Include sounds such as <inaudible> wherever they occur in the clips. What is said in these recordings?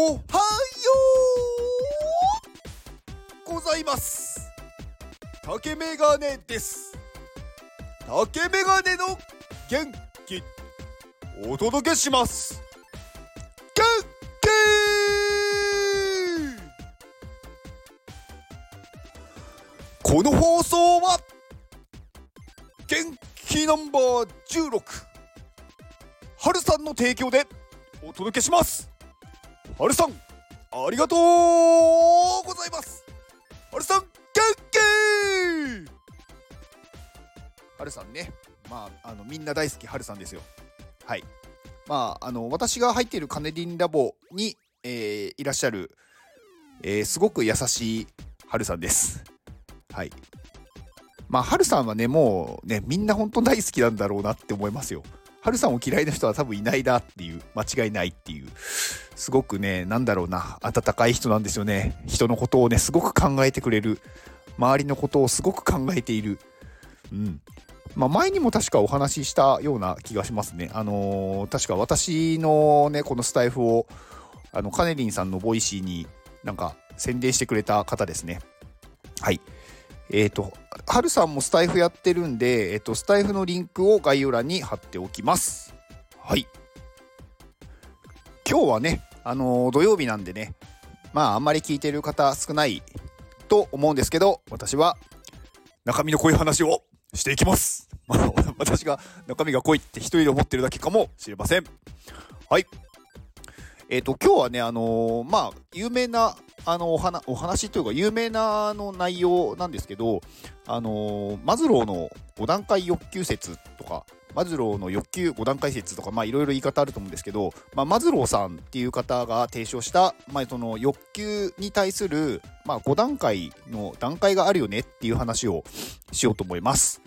おはようございます。竹メガネです。竹メガネの元気。お届けします。元気。この放送は元気ナンバー16春さんの提供でお届けします。春さんありがとうございます。春さん元気！春さんねまああのみんな大好き春さんですよ。はい。まああの私が入っているカネリンラボに、えー、いらっしゃる、えー、すごく優しい春さんです。はい。まあ春さんはねもうねみんな本当大好きなんだろうなって思いますよ。ハルさんを嫌いな人は多分いないなっていう、間違いないっていう、すごくね、なんだろうな、温かい人なんですよね。人のことをね、すごく考えてくれる。周りのことをすごく考えている。うん。まあ、前にも確かお話ししたような気がしますね。あのー、確か私のね、このスタイフを、あの、カネリンさんのボイシーになんか宣伝してくれた方ですね。はい。えっ、ー、と、はるさんもスタイフやってるんで、えっ、ー、と、スタイフのリンクを概要欄に貼っておきます。はい。今日はね、あのー、土曜日なんでね、まあ、あんまり聞いてる方少ないと思うんですけど、私は中身の濃い話をしていきます。まあ、私が中身が濃いって一人で思ってるだけかもしれません。はい。えっ、ー、と、今日はね、あのー、まあ、有名なあのお話お話というか有名なの内容なんですけど、あのマズローの5段階欲求説とかマズローの欲求5段階説とか、まあいろいろ言い方あると思うんですけど、まあ、マズローさんっていう方が提唱した、まあ、その欲求に対する、まあ、5段階の段階があるよねっていう話をしようと思います。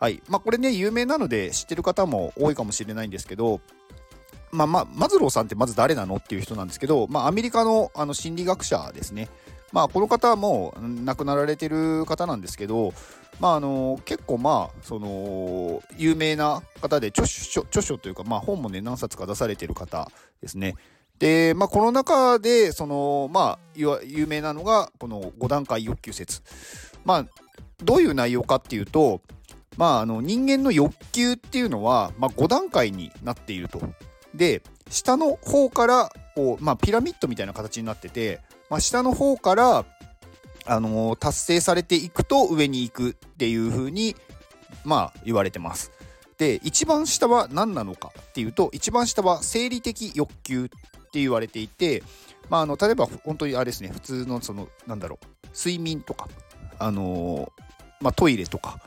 はい。まあ、これね、有名なので知ってる方も多いかもしれないんですけど、まあ、ま、マズローさんってまず誰なのっていう人なんですけど、まあ、アメリカのあの心理学者ですね。まあ、この方はもう亡くなられてる方なんですけど、まあ、あの結構まあその有名な方で著書著書というか、まあ、本もね何冊か出されてる方ですね。で、まあ、この中でその、まあ、有名なのがこの5段階欲求説。まあ、どういう内容かっていうと、まあ、あの人間の欲求っていうのは、まあ、5段階になっていると。で、下の方からこう、まあ、ピラミッドみたいな形になってて、まあ、下の方から、あのー、達成されていくと上に行くっていう風に、まあ、言われてます。で、一番下は何なのかっていうと、一番下は生理的欲求って言われていて、まあ、あの例えば本当にあれですね、普通のその、なんだろう、睡眠とか、あのー、まあ、トイレとか、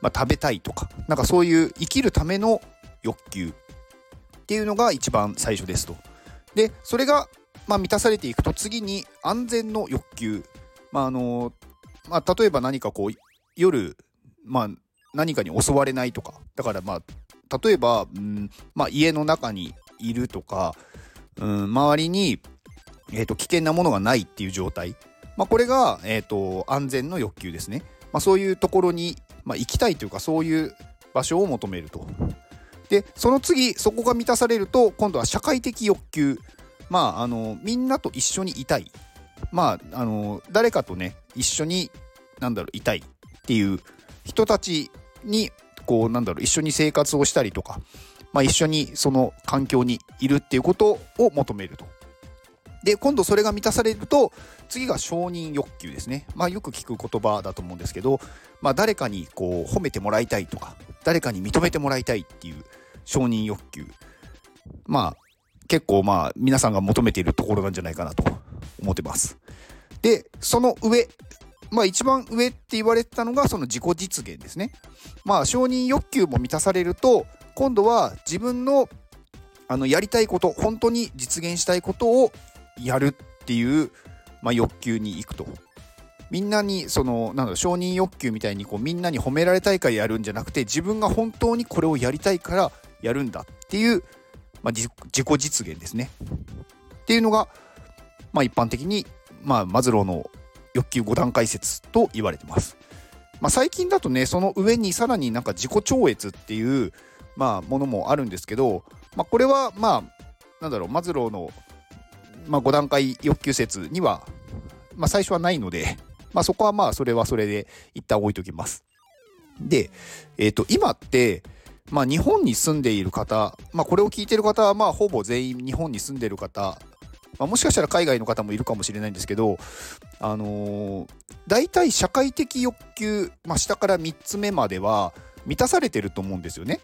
まあ、食べたいとか、なんかそういう生きるための欲求っていうのが一番最初ですと。で、それが、まあ、満たされていくと次に安全の欲求。まあ、あの、まあ、例えば何かこう、夜、まあ、何かに襲われないとか。だからまあ、例えば、うんまあ、家の中にいるとか、うん、周りに、えーと、危険なものがないっていう状態。まあ、これが、えーと、安全の欲求ですね。まあ、そういうところに、まあ、行きたいというかそういう場所を求めると。で、その次、そこが満たされると、今度は社会的欲求。まあ、あの、みんなと一緒にいたい。まあ、あの、誰かとね、一緒に、なんだろう、いたいっていう人たちに、こう、なんだろう、一緒に生活をしたりとか、まあ、一緒にその環境にいるっていうことを求めると。で、今度それが満たされると、次が承認欲求ですね。まあ、よく聞く言葉だと思うんですけど、まあ、誰かにこう褒めてもらいたいとか、誰かに認めてもらいたいっていう承認欲求。まあ、結構まあ、皆さんが求めているところなんじゃないかなと思ってます。で、その上、まあ一番上って言われてたのがその自己実現ですね。まあ承認欲求も満たされると、今度は自分のあのやりたいこと、本当に実現したいことをやるっていう、まあ、欲求に行くと。みんなにそのなんだ承認欲求みたいにこうみんなに褒められたいからやるんじゃなくて自分が本当にこれをやりたいからやるんだっていう、まあ、自己実現ですね。っていうのが、まあ、一般的に、まあ、マズローの欲求5段階説と言われてます。まあ、最近だとねその上にさらになんか自己超越っていう、まあ、ものもあるんですけど、まあ、これはまあなんだろうマズローのまあ、5段階欲求説には、まあ、最初はないので、まあ、そこはまあそれはそれで一旦置いときます。で、え、ー、と今って、まあ、日本に住んでいる方、まあ、これを聞いてる方はまあほぼ全員日本に住んでいる方、まあ、もしかしたら海外の方もいるかもしれないんですけど、あのー、大体社会的欲求、まあ、下から3つ目までは満たされてると思うんですよね。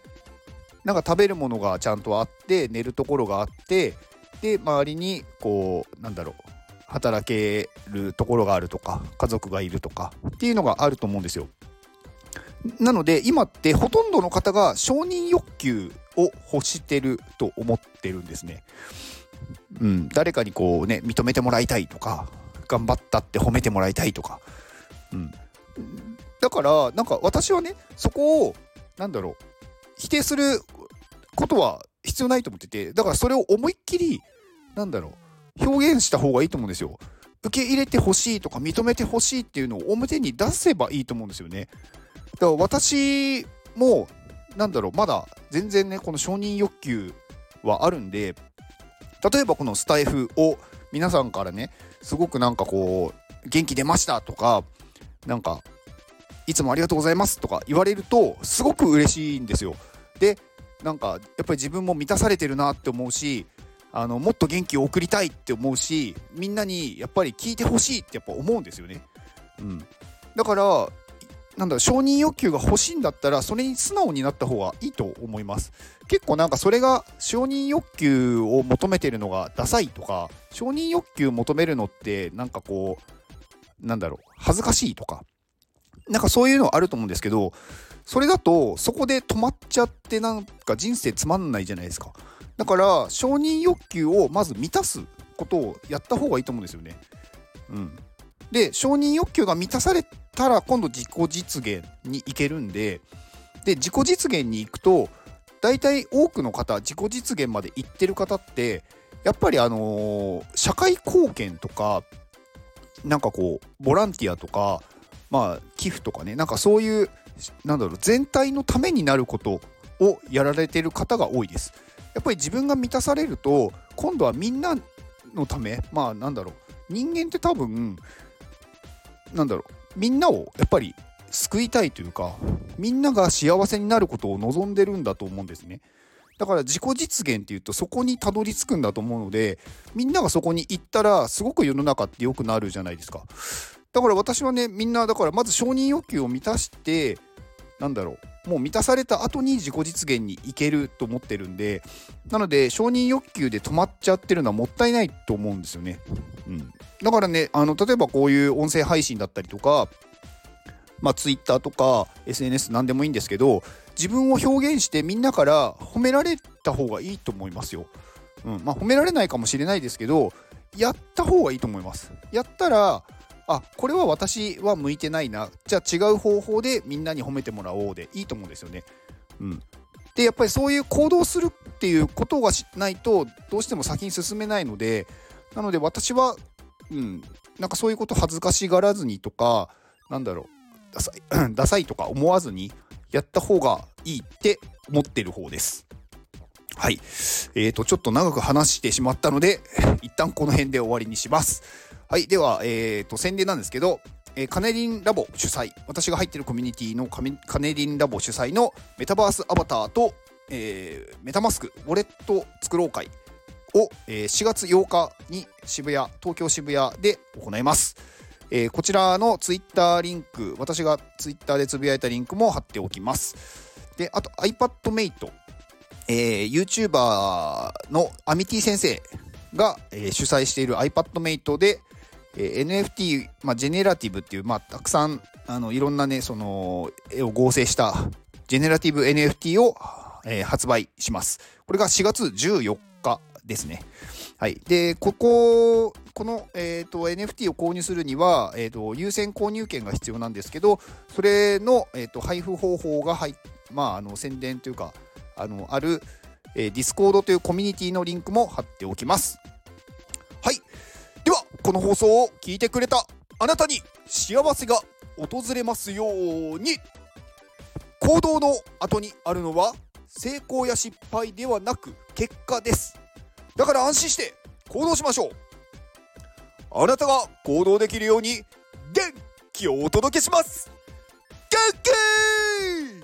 なんか食べるものがちゃんとあって寝るところがあってで周りにこうなんだろう働けるところがあるとか家族がいるとかっていうのがあると思うんですよ。なので今ってほとんどの方が承認欲求を欲してると思ってるんですね。うん、誰かにこうね認めてもらいたいとか頑張ったって褒めてもらいたいとか、うん、だからなんか私はねそこをなんだろう否定することは必要ないと思っててだからそれを思いっきりなんだろう表現した方がいいと思うんですよ。受け入れてほしいとか認めてほしいっていうのを表に出せばいいと思うんですよね。だから私もなんだろうまだ全然ねこの承認欲求はあるんで例えばこのスタイフを皆さんからねすごくなんかこう元気出ましたとかなんかいつもありがとうございますとか言われるとすごく嬉しいんですよでなんかやっぱり自分も満たされてるなって思うしあのもっと元気を送りたいって思うしみんなにやっぱり聞いてほしいってやっぱ思うんですよね。うん、だからなんだ承認欲求が欲しいんだったらそれに素直になった方がいいと思います。結構なんかそれが承認欲求を求めてるのがダサいとか承認欲求求めるのってなんかこうなんだろう恥ずかしいとかなんかそういうのあると思うんですけどそれだとそこで止まっちゃってなんか人生つまんないじゃないですか。だから承認欲求をまず満たすことをやった方がいいと思うんですよね。うん。で承認欲求が満たされたら今度自己実現に行けるんでで自己実現に行くと大体多くの方自己実現まで行ってる方ってやっぱりあのー、社会貢献とかなんかこうボランティアとかまあ寄付とかねなんかそういうなんだろう全体のためになることをやられてる方が多いです。やっぱり自分が満たされると今度はみんなのためまあなんだろう人間って多分なんだろうみんなをやっぱり救いたいというかみんなが幸せになることを望んでるんだと思うんですね。だから自己実現っていうとそこにたどり着くんだと思うのでみんながそこに行ったらすごく世の中って良くなるじゃないですか。だから私はねみんなだからまず承認欲求を満たしてなんだろうもう満たされた後に自己実現に行けると思ってるんでなので承認欲求で止まっちゃってるのはもったいないと思うんですよね。うん、だからねあの例えばこういう音声配信だったりとかまあ Twitter とか SNS 何でもいいんですけど自分を表現してみんなから褒められた方がいいと思いますよ。うんまあ、褒められないかもしれないですけどやった方がいいと思います。やったらあこれは私は向いてないなじゃあ違う方法でみんなに褒めてもらおうでいいと思うんですよね。うん、でやっぱりそういう行動するっていうことがしないとどうしても先に進めないのでなので私は、うん、なんかそういうこと恥ずかしがらずにとかなんだろうダサい <clears throat> ダサいとか思わずにやった方がいいって思ってる方です。はい。えーと、ちょっと長く話してしまったので、一旦この辺で終わりにします。はい、では、えーと、宣伝なんですけど、えー、カネリンラボ主催、私が入ってるコミュニティのカネリンラボ主催のメタバースアバターと、えー、メタマスクウォレット作ろう会を、え、4月8日に渋谷、東京渋谷で行います。え、こちらのツイッターリンク、私がツイッターでつぶやいたリンクも貼っておきます。で、あと iPadMate、えー、YouTuber のアミティ先生が、え、主催している iPadMate で、え、NFT、まあ、ジェネラティブっていう、まあ、たくさんあのいろんなねその絵を合成したジェネラティブ NFT を、えー、発売します。これが4月14日ですね。はい、でこここの、えーと、NFT を購入するには、えーと、優先購入権が必要なんですけどそれの、えーと、配布方法が入、まあ、あの宣伝というかあのある、えー、Discord というコミュニティのリンクも貼っておきます。はいではこの放送を聞いてくれたあなたに幸せが訪れますように行動の後にあるのは成功や失敗ではなく結果ですだから安心して行動しましょう。あなたが行動できるように元気をお届けします。元気